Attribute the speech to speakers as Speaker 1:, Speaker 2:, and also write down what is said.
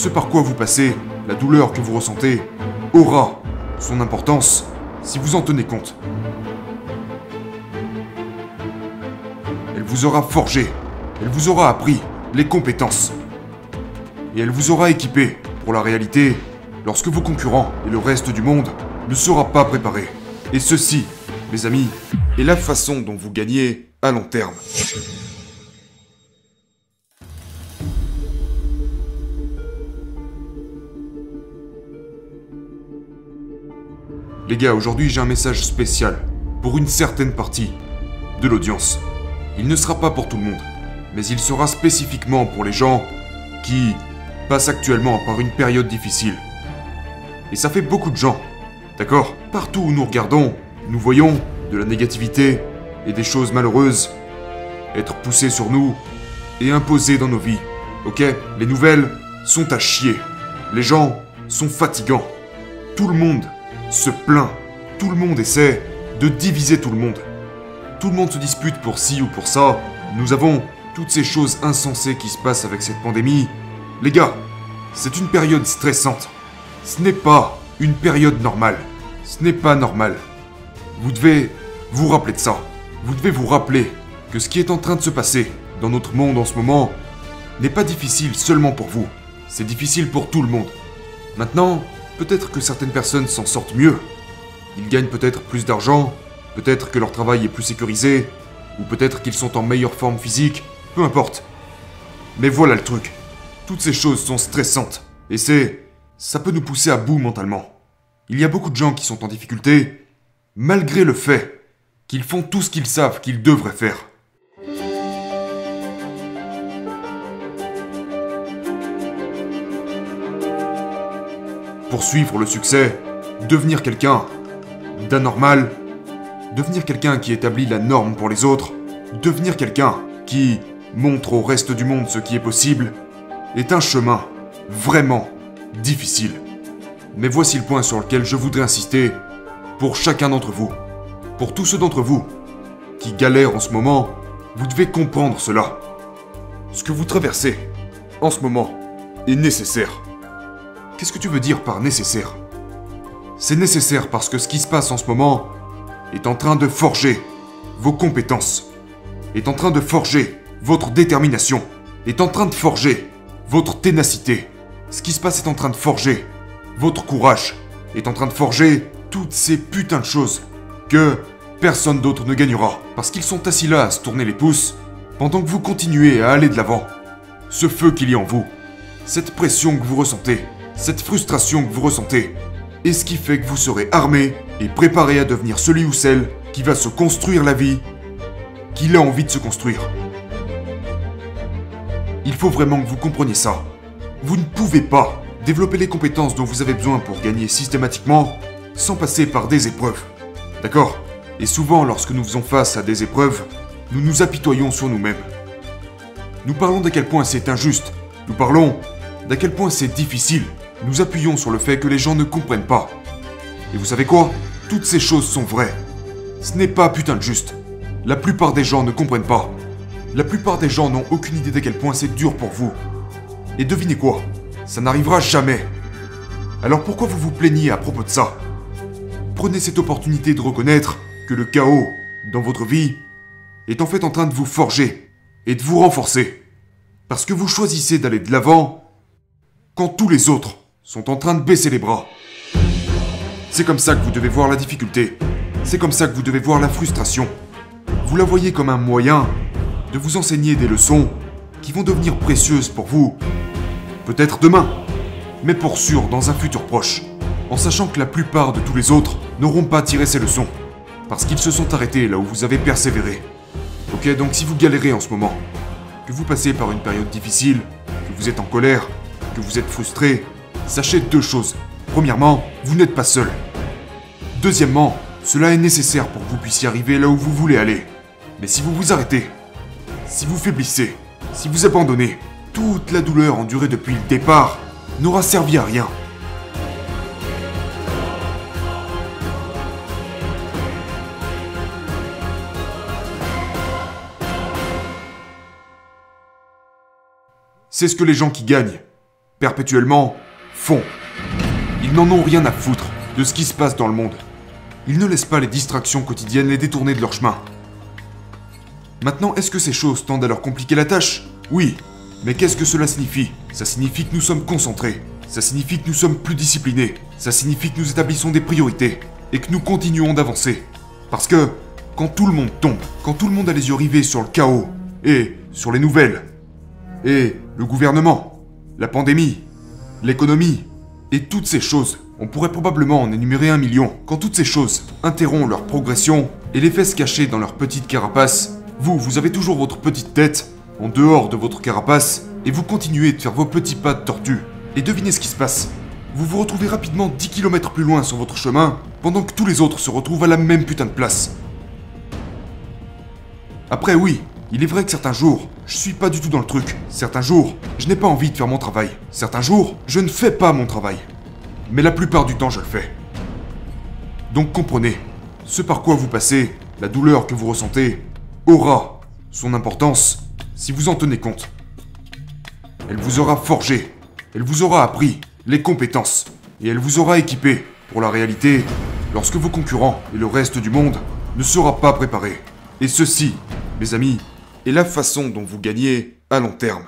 Speaker 1: ce par quoi vous passez, la douleur que vous ressentez, aura son importance si vous en tenez compte. Elle vous aura forgé, elle vous aura appris les compétences. Et elle vous aura équipé pour la réalité lorsque vos concurrents et le reste du monde ne sera pas préparé. Et ceci, mes amis, est la façon dont vous gagnez à long terme. Les gars, aujourd'hui j'ai un message spécial pour une certaine partie de l'audience. Il ne sera pas pour tout le monde, mais il sera spécifiquement pour les gens qui passent actuellement par une période difficile. Et ça fait beaucoup de gens, d'accord? Partout où nous regardons, nous voyons de la négativité et des choses malheureuses être poussées sur nous et imposées dans nos vies. Ok? Les nouvelles sont à chier. Les gens sont fatigants. Tout le monde se plaint. Tout le monde essaie de diviser tout le monde. Tout le monde se dispute pour ci ou pour ça. Nous avons toutes ces choses insensées qui se passent avec cette pandémie. Les gars, c'est une période stressante. Ce n'est pas une période normale. Ce n'est pas normal. Vous devez vous rappeler de ça. Vous devez vous rappeler que ce qui est en train de se passer dans notre monde en ce moment n'est pas difficile seulement pour vous. C'est difficile pour tout le monde. Maintenant, Peut-être que certaines personnes s'en sortent mieux. Ils gagnent peut-être plus d'argent, peut-être que leur travail est plus sécurisé, ou peut-être qu'ils sont en meilleure forme physique, peu importe. Mais voilà le truc. Toutes ces choses sont stressantes. Et c'est... ça peut nous pousser à bout mentalement. Il y a beaucoup de gens qui sont en difficulté, malgré le fait qu'ils font tout ce qu'ils savent qu'ils devraient faire. Poursuivre le succès, devenir quelqu'un d'anormal, devenir quelqu'un qui établit la norme pour les autres, devenir quelqu'un qui montre au reste du monde ce qui est possible, est un chemin vraiment difficile. Mais voici le point sur lequel je voudrais insister pour chacun d'entre vous. Pour tous ceux d'entre vous qui galèrent en ce moment, vous devez comprendre cela. Ce que vous traversez en ce moment est nécessaire. Qu'est-ce que tu veux dire par nécessaire? C'est nécessaire parce que ce qui se passe en ce moment est en train de forger vos compétences, est en train de forger votre détermination, est en train de forger votre ténacité. Ce qui se passe est en train de forger votre courage, est en train de forger toutes ces putains de choses que personne d'autre ne gagnera parce qu'ils sont assis là à se tourner les pouces pendant que vous continuez à aller de l'avant. Ce feu qu'il y a en vous, cette pression que vous ressentez, cette frustration que vous ressentez est ce qui fait que vous serez armé et préparé à devenir celui ou celle qui va se construire la vie qu'il a envie de se construire. Il faut vraiment que vous compreniez ça. Vous ne pouvez pas développer les compétences dont vous avez besoin pour gagner systématiquement sans passer par des épreuves. D'accord? Et souvent, lorsque nous faisons face à des épreuves, nous nous apitoyons sur nous-mêmes. Nous parlons d'à quel point c'est injuste. Nous parlons d'à quel point c'est difficile nous appuyons sur le fait que les gens ne comprennent pas. Et vous savez quoi? Toutes ces choses sont vraies. Ce n'est pas putain de juste. La plupart des gens ne comprennent pas. La plupart des gens n'ont aucune idée d'à quel point c'est dur pour vous. Et devinez quoi? Ça n'arrivera jamais. Alors pourquoi vous vous plaignez à propos de ça? Prenez cette opportunité de reconnaître que le chaos dans votre vie est en fait en train de vous forger et de vous renforcer. Parce que vous choisissez d'aller de l'avant quand tous les autres sont en train de baisser les bras. C'est comme ça que vous devez voir la difficulté. C'est comme ça que vous devez voir la frustration. Vous la voyez comme un moyen de vous enseigner des leçons qui vont devenir précieuses pour vous. Peut-être demain, mais pour sûr dans un futur proche. En sachant que la plupart de tous les autres n'auront pas tiré ces leçons. Parce qu'ils se sont arrêtés là où vous avez persévéré. Ok, donc si vous galérez en ce moment, que vous passez par une période difficile, que vous êtes en colère, que vous êtes frustré, sachez deux choses. Premièrement, vous n'êtes pas seul. Deuxièmement, cela est nécessaire pour que vous puissiez arriver là où vous voulez aller. Mais si vous vous arrêtez, si vous faiblissez, si vous abandonnez, toute la douleur endurée depuis le départ n'aura servi à rien. C'est ce que les gens qui gagnent perpétuellement, font. Ils n'en ont rien à foutre de ce qui se passe dans le monde. Ils ne laissent pas les distractions quotidiennes les détourner de leur chemin. Maintenant, est-ce que ces choses tendent à leur compliquer la tâche? Oui. Mais qu'est-ce que cela signifie? Ça signifie que nous sommes concentrés. Ça signifie que nous sommes plus disciplinés. Ça signifie que nous établissons des priorités. Et que nous continuons d'avancer. Parce que, quand tout le monde tombe, quand tout le monde a les yeux rivés sur le chaos, et sur les nouvelles, et le gouvernement, la pandémie, l'économie, et toutes ces choses, on pourrait probablement en énumérer un million. Quand toutes ces choses interrompent leur progression et les fesses cachées dans leur petite carapace, vous, vous avez toujours votre petite tête en dehors de votre carapace et vous continuez de faire vos petits pas de tortue. Et devinez ce qui se passe. Vous vous retrouvez rapidement 10 km plus loin sur votre chemin pendant que tous les autres se retrouvent à la même putain de place. Après oui, il est vrai que certains jours, je suis pas du tout dans le truc. Certains jours, je n'ai pas envie de faire mon travail. Certains jours, je ne fais pas mon travail. Mais la plupart du temps, je le fais. Donc comprenez, ce par quoi vous passez, la douleur que vous ressentez, aura son importance si vous en tenez compte. Elle vous aura forgé, elle vous aura appris les compétences, et elle vous aura équipé pour la réalité lorsque vos concurrents et le reste du monde ne sera pas préparé. Et ceci, mes amis, est la façon dont vous gagnez à long terme.